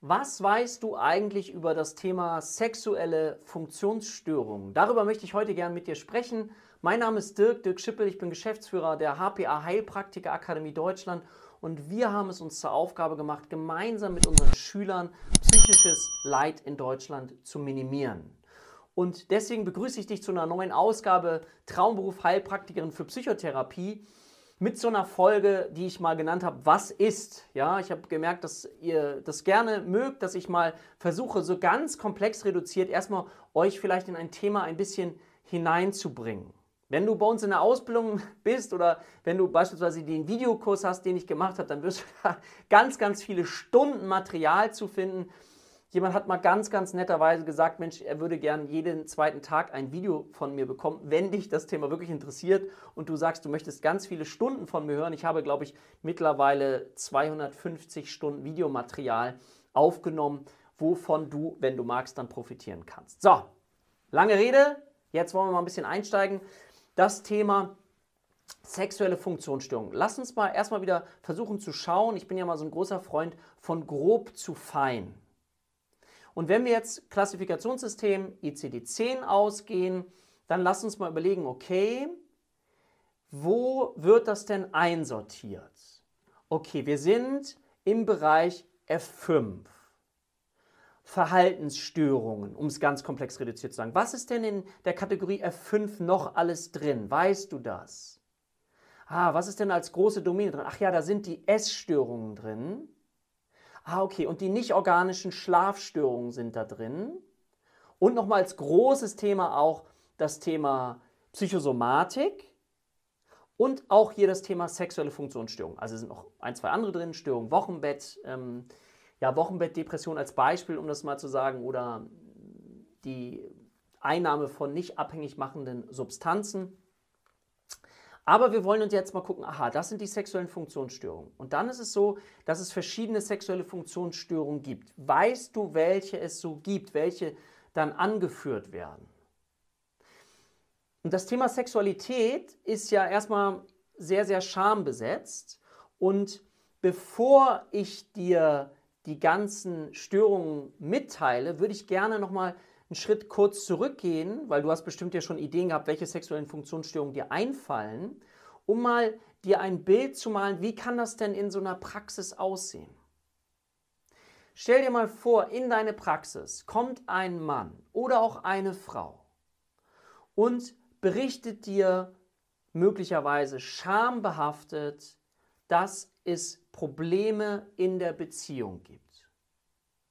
Was weißt du eigentlich über das Thema sexuelle Funktionsstörungen? Darüber möchte ich heute gerne mit dir sprechen. Mein Name ist Dirk, Dirk Schippel, ich bin Geschäftsführer der HPA Heilpraktiker Akademie Deutschland und wir haben es uns zur Aufgabe gemacht, gemeinsam mit unseren Schülern psychisches Leid in Deutschland zu minimieren. Und deswegen begrüße ich dich zu einer neuen Ausgabe Traumberuf Heilpraktikerin für Psychotherapie mit so einer Folge, die ich mal genannt habe, was ist? Ja, ich habe gemerkt, dass ihr das gerne mögt, dass ich mal versuche, so ganz komplex reduziert erstmal euch vielleicht in ein Thema ein bisschen hineinzubringen. Wenn du bei uns in der Ausbildung bist oder wenn du beispielsweise den Videokurs hast, den ich gemacht habe, dann wirst du da ganz, ganz viele Stunden Material zu finden, Jemand hat mal ganz, ganz netterweise gesagt, Mensch, er würde gern jeden zweiten Tag ein Video von mir bekommen, wenn dich das Thema wirklich interessiert und du sagst, du möchtest ganz viele Stunden von mir hören. Ich habe, glaube ich, mittlerweile 250 Stunden Videomaterial aufgenommen, wovon du, wenn du magst, dann profitieren kannst. So, lange Rede, jetzt wollen wir mal ein bisschen einsteigen. Das Thema sexuelle Funktionsstörungen. Lass uns mal erstmal wieder versuchen zu schauen. Ich bin ja mal so ein großer Freund von grob zu fein. Und wenn wir jetzt Klassifikationssystem ICD-10 ausgehen, dann lass uns mal überlegen, okay, wo wird das denn einsortiert? Okay, wir sind im Bereich F5. Verhaltensstörungen, um es ganz komplex reduziert zu sagen. Was ist denn in der Kategorie F5 noch alles drin? Weißt du das? Ah, was ist denn als große Domäne drin? Ach ja, da sind die Essstörungen drin. Ah, okay. Und die nicht organischen Schlafstörungen sind da drin. Und nochmal als großes Thema auch das Thema Psychosomatik und auch hier das Thema sexuelle Funktionsstörungen. Also sind noch ein, zwei andere drin, Störung Wochenbett, ähm, ja, Wochenbettdepression als Beispiel, um das mal zu sagen, oder die Einnahme von nicht abhängig machenden Substanzen. Aber wir wollen uns jetzt mal gucken, aha, das sind die sexuellen Funktionsstörungen. Und dann ist es so, dass es verschiedene sexuelle Funktionsstörungen gibt. Weißt du, welche es so gibt, welche dann angeführt werden? Und das Thema Sexualität ist ja erstmal sehr, sehr schambesetzt. Und bevor ich dir die ganzen Störungen mitteile, würde ich gerne nochmal einen Schritt kurz zurückgehen, weil du hast bestimmt ja schon Ideen gehabt, welche sexuellen Funktionsstörungen dir einfallen, um mal dir ein Bild zu malen, wie kann das denn in so einer Praxis aussehen? Stell dir mal vor, in deine Praxis kommt ein Mann oder auch eine Frau und berichtet dir möglicherweise schambehaftet, dass es Probleme in der Beziehung gibt.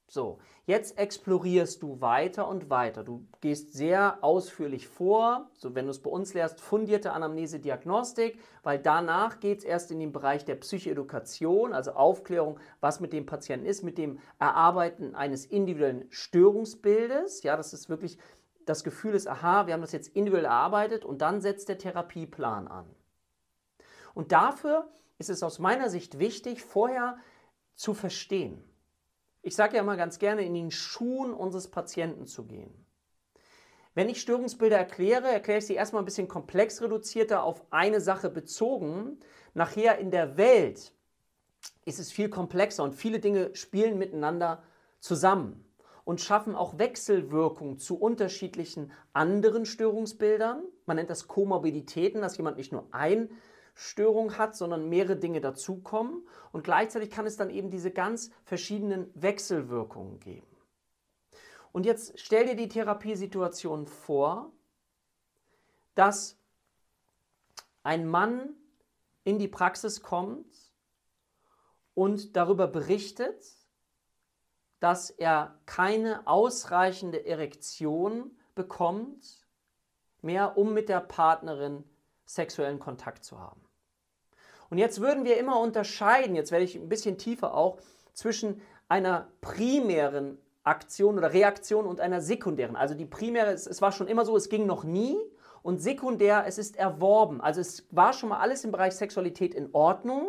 So, jetzt explorierst du weiter und weiter. Du gehst sehr ausführlich vor, so wenn du es bei uns lehrst, fundierte Anamnese-Diagnostik, weil danach geht es erst in den Bereich der Psychoedukation, also Aufklärung, was mit dem Patienten ist, mit dem Erarbeiten eines individuellen Störungsbildes. Ja, das ist wirklich das Gefühl ist, aha, wir haben das jetzt individuell erarbeitet und dann setzt der Therapieplan an. Und dafür ist es aus meiner Sicht wichtig, vorher zu verstehen ich sage ja immer ganz gerne, in den Schuhen unseres Patienten zu gehen. Wenn ich Störungsbilder erkläre, erkläre ich sie erstmal ein bisschen komplex reduzierter auf eine Sache bezogen. Nachher in der Welt ist es viel komplexer und viele Dinge spielen miteinander zusammen und schaffen auch Wechselwirkungen zu unterschiedlichen anderen Störungsbildern. Man nennt das Komorbiditäten, dass jemand nicht nur ein Störung hat, sondern mehrere Dinge dazukommen. Und gleichzeitig kann es dann eben diese ganz verschiedenen Wechselwirkungen geben. Und jetzt stell dir die Therapiesituation vor, dass ein Mann in die Praxis kommt und darüber berichtet, dass er keine ausreichende Erektion bekommt, mehr um mit der Partnerin sexuellen Kontakt zu haben. Und jetzt würden wir immer unterscheiden, jetzt werde ich ein bisschen tiefer auch, zwischen einer primären Aktion oder Reaktion und einer sekundären. Also die primäre, es, war schon immer so, es ging noch nie. Und sekundär, es ist erworben. Also es war schon mal alles im Bereich Sexualität in Ordnung,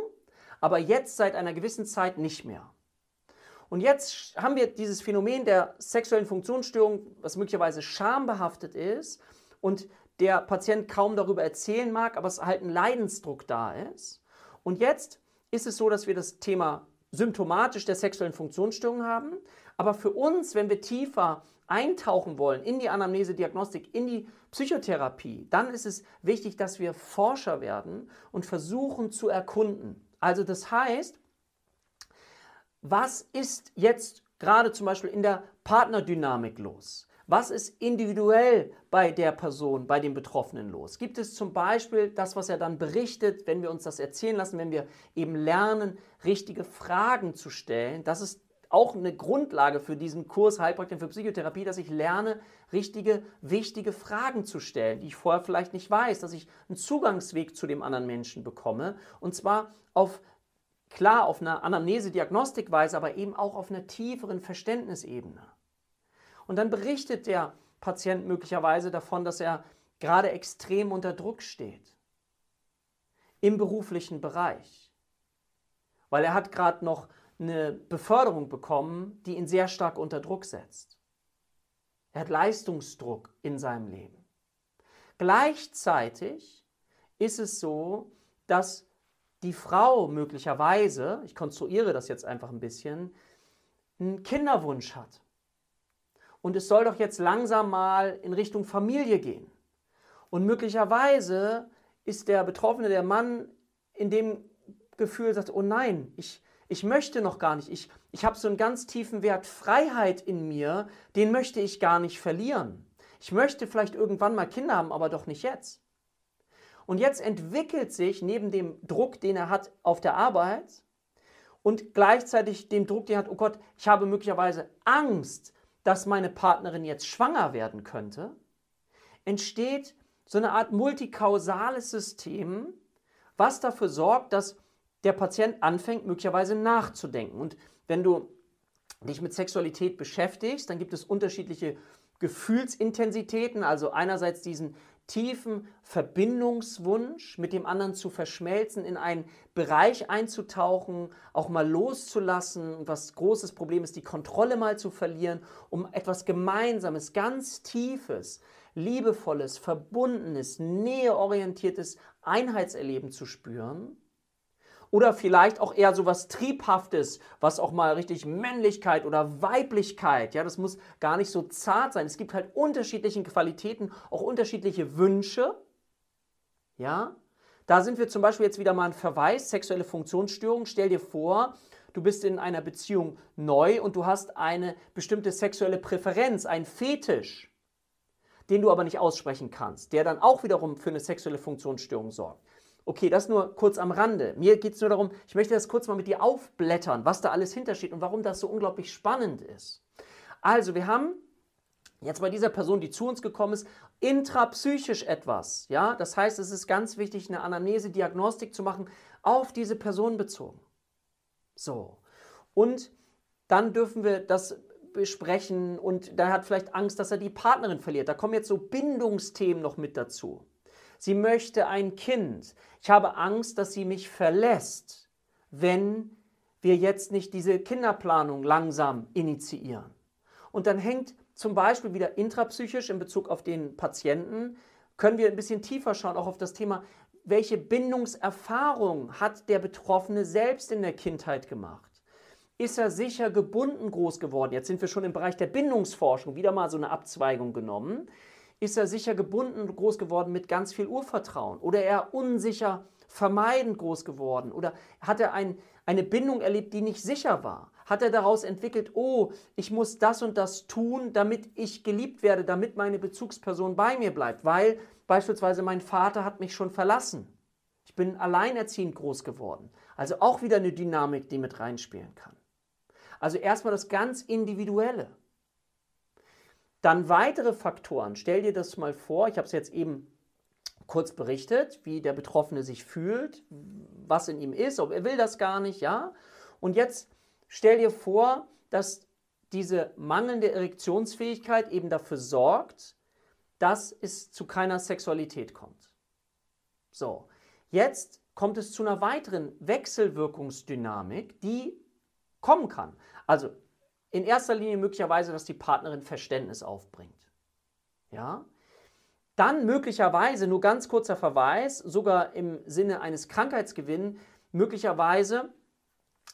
aber jetzt seit einer gewissen Zeit nicht mehr. Und jetzt haben wir dieses Phänomen der sexuellen Funktionsstörung, was möglicherweise schambehaftet ist und der Patient kaum darüber erzählen mag, aber es halt ein Leidensdruck da ist. Und jetzt ist es so, dass wir das Thema symptomatisch der sexuellen Funktionsstörung haben. Aber für uns, wenn wir tiefer eintauchen wollen in die Anamnese-Diagnostik, in die Psychotherapie, dann ist es wichtig, dass wir Forscher werden und versuchen zu erkunden. Also das heißt, was ist jetzt gerade zum Beispiel in der Partnerdynamik los? Was ist individuell bei der Person, bei dem Betroffenen los? Gibt es zum Beispiel das, was er dann berichtet, wenn wir uns das erzählen lassen, wenn wir eben lernen, richtige Fragen zu stellen? Das ist auch eine Grundlage für diesen Kurs Heilpraktiker für Psychotherapie, dass ich lerne, richtige, wichtige Fragen zu stellen, die ich vorher vielleicht nicht weiß, dass ich einen Zugangsweg zu dem anderen Menschen bekomme und zwar auf klar auf einer Anamnese-Diagnostikweise, aber eben auch auf einer tieferen Verständnisebene. Und dann berichtet der Patient möglicherweise davon, dass er gerade extrem unter Druck steht im beruflichen Bereich, weil er hat gerade noch eine Beförderung bekommen, die ihn sehr stark unter Druck setzt. Er hat Leistungsdruck in seinem Leben. Gleichzeitig ist es so, dass die Frau möglicherweise, ich konstruiere das jetzt einfach ein bisschen, einen Kinderwunsch hat und es soll doch jetzt langsam mal in Richtung Familie gehen. Und möglicherweise ist der Betroffene, der Mann, in dem Gefühl sagt, oh nein, ich, ich möchte noch gar nicht, ich, ich habe so einen ganz tiefen Wert Freiheit in mir, den möchte ich gar nicht verlieren. Ich möchte vielleicht irgendwann mal Kinder haben, aber doch nicht jetzt. Und jetzt entwickelt sich neben dem Druck, den er hat auf der Arbeit und gleichzeitig dem Druck, den er hat, oh Gott, ich habe möglicherweise Angst, dass meine Partnerin jetzt schwanger werden könnte, entsteht so eine Art multikausales System, was dafür sorgt, dass der Patient anfängt, möglicherweise nachzudenken. Und wenn du dich mit Sexualität beschäftigst, dann gibt es unterschiedliche Gefühlsintensitäten, also einerseits diesen tiefen Verbindungswunsch, mit dem anderen zu verschmelzen, in einen Bereich einzutauchen, auch mal loszulassen was großes Problem ist, die Kontrolle mal zu verlieren, um etwas Gemeinsames, ganz Tiefes, Liebevolles, Verbundenes, näheorientiertes Einheitserleben zu spüren. Oder vielleicht auch eher so was Triebhaftes, was auch mal richtig Männlichkeit oder Weiblichkeit, ja, das muss gar nicht so zart sein. Es gibt halt unterschiedliche Qualitäten, auch unterschiedliche Wünsche, ja. Da sind wir zum Beispiel jetzt wieder mal ein Verweis, sexuelle Funktionsstörung. Stell dir vor, du bist in einer Beziehung neu und du hast eine bestimmte sexuelle Präferenz, ein Fetisch, den du aber nicht aussprechen kannst, der dann auch wiederum für eine sexuelle Funktionsstörung sorgt. Okay, das nur kurz am Rande. Mir geht es nur darum, ich möchte das kurz mal mit dir aufblättern, was da alles hintersteht und warum das so unglaublich spannend ist. Also, wir haben jetzt bei dieser Person, die zu uns gekommen ist, intrapsychisch etwas. Ja, das heißt, es ist ganz wichtig, eine Anamnese, Diagnostik zu machen, auf diese Person bezogen. So. Und dann dürfen wir das besprechen und da hat vielleicht Angst, dass er die Partnerin verliert. Da kommen jetzt so Bindungsthemen noch mit dazu. Sie möchte ein Kind. Ich habe Angst, dass sie mich verlässt, wenn wir jetzt nicht diese Kinderplanung langsam initiieren. Und dann hängt zum Beispiel wieder intrapsychisch in Bezug auf den Patienten, können wir ein bisschen tiefer schauen, auch auf das Thema, welche Bindungserfahrung hat der Betroffene selbst in der Kindheit gemacht? Ist er sicher gebunden groß geworden? Jetzt sind wir schon im Bereich der Bindungsforschung, wieder mal so eine Abzweigung genommen ist er sicher gebunden und groß geworden mit ganz viel Urvertrauen oder er unsicher vermeidend groß geworden oder hat er ein, eine Bindung erlebt, die nicht sicher war? Hat er daraus entwickelt, oh, ich muss das und das tun, damit ich geliebt werde, damit meine Bezugsperson bei mir bleibt, weil beispielsweise mein Vater hat mich schon verlassen. Ich bin alleinerziehend groß geworden. Also auch wieder eine Dynamik, die mit reinspielen kann. Also erstmal das ganz Individuelle. Dann weitere Faktoren. Stell dir das mal vor, ich habe es jetzt eben kurz berichtet, wie der Betroffene sich fühlt, was in ihm ist, ob er will das gar nicht, ja. Und jetzt stell dir vor, dass diese mangelnde Erektionsfähigkeit eben dafür sorgt, dass es zu keiner Sexualität kommt. So, jetzt kommt es zu einer weiteren Wechselwirkungsdynamik, die kommen kann. Also in erster Linie möglicherweise, dass die Partnerin Verständnis aufbringt. Ja? Dann möglicherweise, nur ganz kurzer Verweis, sogar im Sinne eines Krankheitsgewinns, möglicherweise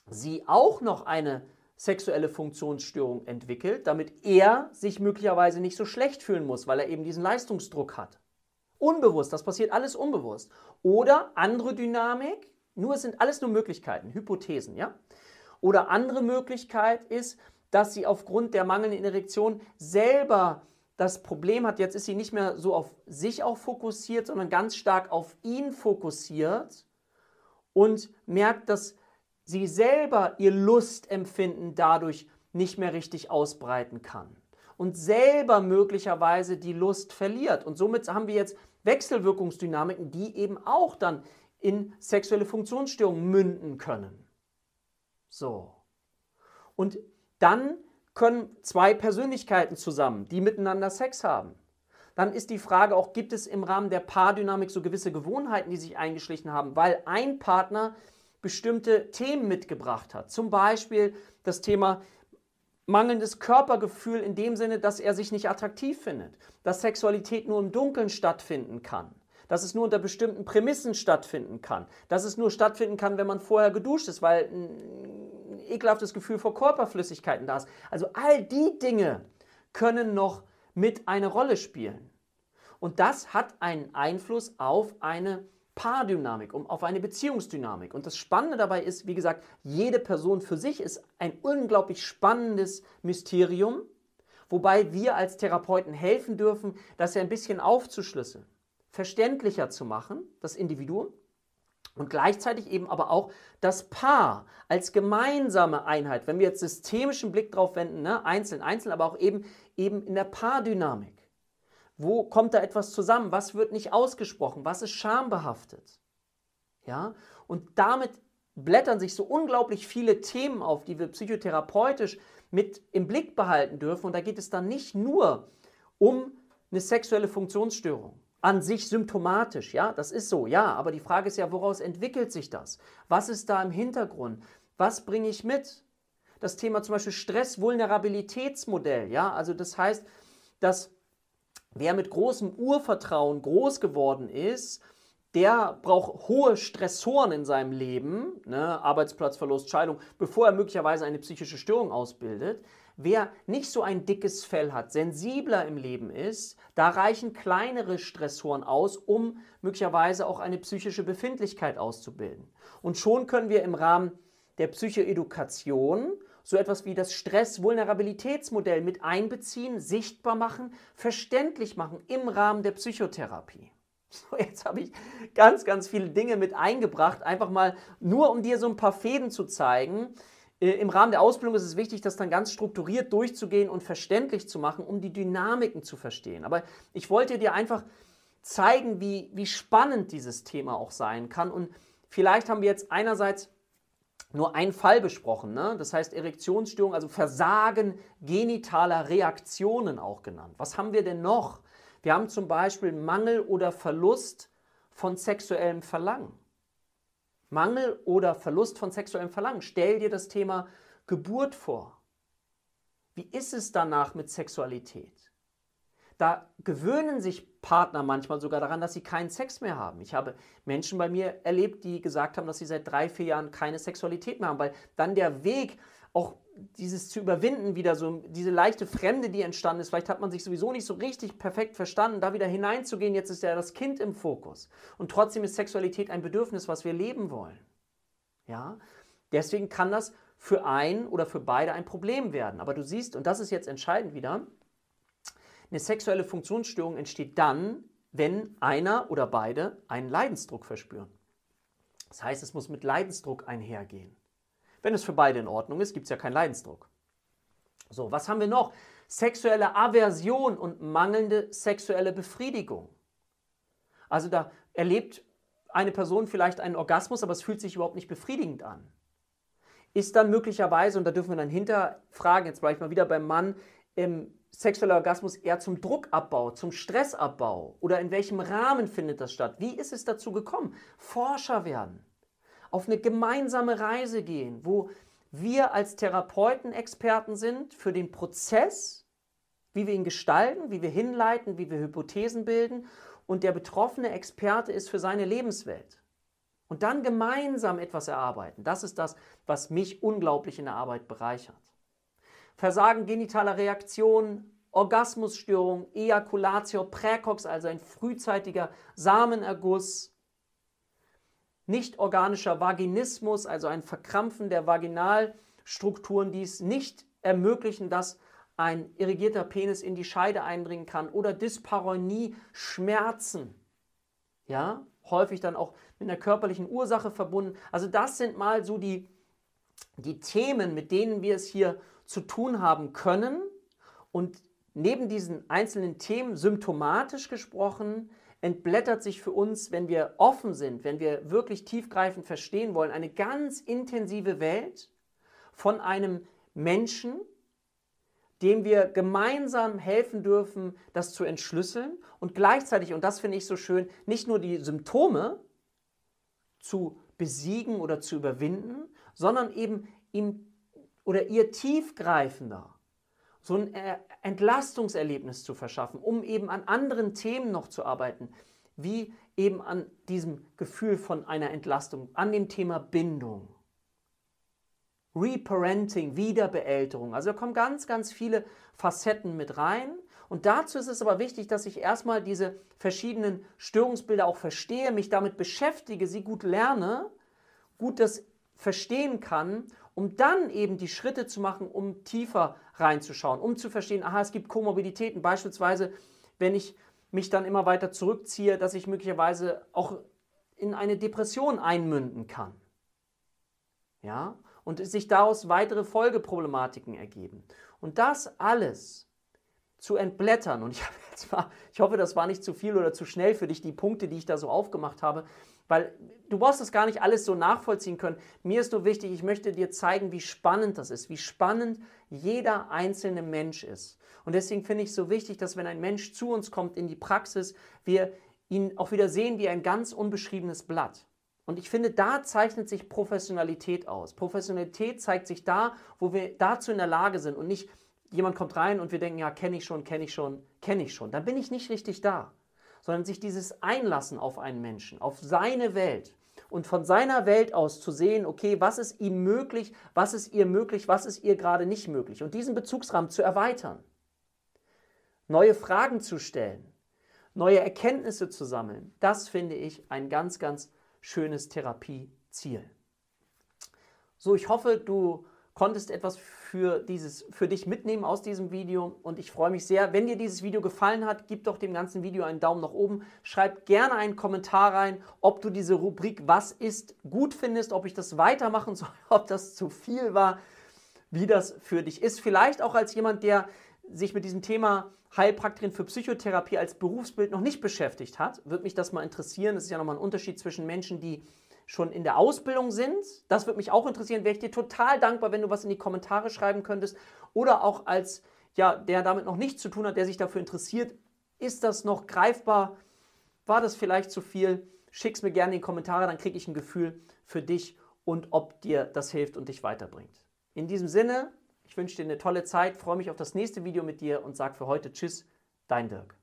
sie auch noch eine sexuelle Funktionsstörung entwickelt, damit er sich möglicherweise nicht so schlecht fühlen muss, weil er eben diesen Leistungsdruck hat. Unbewusst, das passiert alles unbewusst. Oder andere Dynamik, nur es sind alles nur Möglichkeiten, Hypothesen, ja? Oder andere Möglichkeit ist, dass sie aufgrund der mangelnden Erektion selber das Problem hat, jetzt ist sie nicht mehr so auf sich auch fokussiert, sondern ganz stark auf ihn fokussiert und merkt, dass sie selber ihr Lustempfinden dadurch nicht mehr richtig ausbreiten kann und selber möglicherweise die Lust verliert. Und somit haben wir jetzt Wechselwirkungsdynamiken, die eben auch dann in sexuelle Funktionsstörungen münden können. So. Und dann können zwei Persönlichkeiten zusammen, die miteinander Sex haben. Dann ist die Frage auch, gibt es im Rahmen der Paardynamik so gewisse Gewohnheiten, die sich eingeschlichen haben, weil ein Partner bestimmte Themen mitgebracht hat. Zum Beispiel das Thema mangelndes Körpergefühl in dem Sinne, dass er sich nicht attraktiv findet, dass Sexualität nur im Dunkeln stattfinden kann, dass es nur unter bestimmten Prämissen stattfinden kann, dass es nur stattfinden kann, wenn man vorher geduscht ist, weil ein ekelhaftes Gefühl vor Körperflüssigkeiten da ist. Also all die Dinge können noch mit eine Rolle spielen. Und das hat einen Einfluss auf eine Paardynamik, um auf eine Beziehungsdynamik. Und das Spannende dabei ist, wie gesagt, jede Person für sich ist ein unglaublich spannendes Mysterium, wobei wir als Therapeuten helfen dürfen, das ja ein bisschen aufzuschlüsseln, verständlicher zu machen, das Individuum, und gleichzeitig eben aber auch das Paar als gemeinsame Einheit, wenn wir jetzt systemischen Blick drauf wenden, ne, einzeln, einzeln, aber auch eben, eben in der Paardynamik. Wo kommt da etwas zusammen? Was wird nicht ausgesprochen? Was ist schambehaftet? Ja? Und damit blättern sich so unglaublich viele Themen auf, die wir psychotherapeutisch mit im Blick behalten dürfen. Und da geht es dann nicht nur um eine sexuelle Funktionsstörung. An sich symptomatisch, ja, das ist so, ja, aber die Frage ist ja, woraus entwickelt sich das? Was ist da im Hintergrund? Was bringe ich mit? Das Thema zum Beispiel Stress-Vulnerabilitätsmodell, ja, also das heißt, dass Wer mit großem Urvertrauen groß geworden ist, der braucht hohe Stressoren in seinem Leben, ne, Arbeitsplatzverlust, Scheidung, bevor er möglicherweise eine psychische Störung ausbildet. Wer nicht so ein dickes Fell hat, sensibler im Leben ist, da reichen kleinere Stressoren aus, um möglicherweise auch eine psychische Befindlichkeit auszubilden. Und schon können wir im Rahmen der Psychoedukation so etwas wie das Stress-Vulnerabilitätsmodell mit einbeziehen, sichtbar machen, verständlich machen im Rahmen der Psychotherapie. So, jetzt habe ich ganz, ganz viele Dinge mit eingebracht, einfach mal nur um dir so ein paar Fäden zu zeigen. Äh, Im Rahmen der Ausbildung ist es wichtig, das dann ganz strukturiert durchzugehen und verständlich zu machen, um die Dynamiken zu verstehen. Aber ich wollte dir einfach zeigen, wie, wie spannend dieses Thema auch sein kann. Und vielleicht haben wir jetzt einerseits nur einen Fall besprochen. Ne? Das heißt Erektionsstörung, also Versagen genitaler Reaktionen auch genannt. Was haben wir denn noch? Wir haben zum Beispiel Mangel oder Verlust von sexuellem Verlangen. Mangel oder Verlust von sexuellem Verlangen. Stell dir das Thema Geburt vor. Wie ist es danach mit Sexualität? Da gewöhnen sich Partner manchmal sogar daran, dass sie keinen Sex mehr haben. Ich habe Menschen bei mir erlebt, die gesagt haben, dass sie seit drei, vier Jahren keine Sexualität mehr haben, weil dann der Weg, auch dieses zu überwinden, wieder so diese leichte Fremde, die entstanden ist, vielleicht hat man sich sowieso nicht so richtig perfekt verstanden, da wieder hineinzugehen, jetzt ist ja das Kind im Fokus. Und trotzdem ist Sexualität ein Bedürfnis, was wir leben wollen. Ja? Deswegen kann das für einen oder für beide ein Problem werden. Aber du siehst, und das ist jetzt entscheidend wieder, eine sexuelle Funktionsstörung entsteht dann, wenn einer oder beide einen Leidensdruck verspüren. Das heißt, es muss mit Leidensdruck einhergehen. Wenn es für beide in Ordnung ist, gibt es ja keinen Leidensdruck. So, was haben wir noch? Sexuelle Aversion und mangelnde sexuelle Befriedigung. Also da erlebt eine Person vielleicht einen Orgasmus, aber es fühlt sich überhaupt nicht befriedigend an. Ist dann möglicherweise, und da dürfen wir dann hinterfragen, jetzt bleibe ich mal wieder beim Mann, ähm, sexueller Orgasmus eher zum Druckabbau, zum Stressabbau? Oder in welchem Rahmen findet das statt? Wie ist es dazu gekommen? Forscher werden, auf eine gemeinsame Reise gehen, wo wir als Therapeuten Experten sind für den Prozess, wie wir ihn gestalten, wie wir hinleiten, wie wir Hypothesen bilden und der betroffene Experte ist für seine Lebenswelt. Und dann gemeinsam etwas erarbeiten. Das ist das, was mich unglaublich in der Arbeit bereichert. Versagen genitaler Reaktion, Orgasmusstörung, Ejaculatio precox, also ein frühzeitiger Samenerguss, nicht organischer Vaginismus, also ein Verkrampfen der Vaginalstrukturen, die es nicht ermöglichen, dass ein irrigierter Penis in die Scheide eindringen kann oder Dyspareunie, Schmerzen. Ja, häufig dann auch mit einer körperlichen Ursache verbunden. Also das sind mal so die, die Themen, mit denen wir es hier zu tun haben können. Und neben diesen einzelnen Themen symptomatisch gesprochen, entblättert sich für uns, wenn wir offen sind, wenn wir wirklich tiefgreifend verstehen wollen, eine ganz intensive Welt von einem Menschen, dem wir gemeinsam helfen dürfen, das zu entschlüsseln und gleichzeitig, und das finde ich so schön, nicht nur die Symptome zu besiegen oder zu überwinden, sondern eben ihm oder ihr tiefgreifender so ein äh, Entlastungserlebnis zu verschaffen, um eben an anderen Themen noch zu arbeiten, wie eben an diesem Gefühl von einer Entlastung, an dem Thema Bindung. Reparenting, Wiederbeälterung. Also da kommen ganz, ganz viele Facetten mit rein. Und dazu ist es aber wichtig, dass ich erstmal diese verschiedenen Störungsbilder auch verstehe, mich damit beschäftige, sie gut lerne, gut das verstehen kann, um dann eben die Schritte zu machen, um tiefer reinzuschauen, um zu verstehen, aha, es gibt Komorbiditäten, beispielsweise, wenn ich mich dann immer weiter zurückziehe, dass ich möglicherweise auch in eine Depression einmünden kann. Ja? Und sich daraus weitere Folgeproblematiken ergeben. Und das alles zu entblättern, und ich, mal, ich hoffe, das war nicht zu viel oder zu schnell für dich, die Punkte, die ich da so aufgemacht habe, weil du brauchst das gar nicht alles so nachvollziehen können. Mir ist nur wichtig, ich möchte dir zeigen, wie spannend das ist, wie spannend jeder einzelne Mensch ist. Und deswegen finde ich es so wichtig, dass wenn ein Mensch zu uns kommt in die Praxis, wir ihn auch wieder sehen wie ein ganz unbeschriebenes Blatt. Und ich finde, da zeichnet sich Professionalität aus. Professionalität zeigt sich da, wo wir dazu in der Lage sind und nicht jemand kommt rein und wir denken, ja, kenne ich schon, kenne ich schon, kenne ich schon. Dann bin ich nicht richtig da sondern sich dieses Einlassen auf einen Menschen, auf seine Welt und von seiner Welt aus zu sehen, okay, was ist ihm möglich, was ist ihr möglich, was ist ihr gerade nicht möglich und diesen Bezugsrahmen zu erweitern, neue Fragen zu stellen, neue Erkenntnisse zu sammeln, das finde ich ein ganz, ganz schönes Therapieziel. So, ich hoffe, du konntest etwas für, dieses, für dich mitnehmen aus diesem Video und ich freue mich sehr. Wenn dir dieses Video gefallen hat, gib doch dem ganzen Video einen Daumen nach oben. Schreib gerne einen Kommentar rein, ob du diese Rubrik Was ist gut findest, ob ich das weitermachen soll, ob das zu viel war, wie das für dich ist. Vielleicht auch als jemand, der sich mit diesem Thema Heilpraktikerin für Psychotherapie als Berufsbild noch nicht beschäftigt hat, würde mich das mal interessieren. Es ist ja nochmal ein Unterschied zwischen Menschen, die schon in der Ausbildung sind. Das würde mich auch interessieren. Wäre ich dir total dankbar, wenn du was in die Kommentare schreiben könntest. Oder auch als ja, der damit noch nichts zu tun hat, der sich dafür interessiert. Ist das noch greifbar? War das vielleicht zu viel? Schick's mir gerne in die Kommentare, dann kriege ich ein Gefühl für dich und ob dir das hilft und dich weiterbringt. In diesem Sinne, ich wünsche dir eine tolle Zeit, freue mich auf das nächste Video mit dir und sage für heute Tschüss, dein Dirk.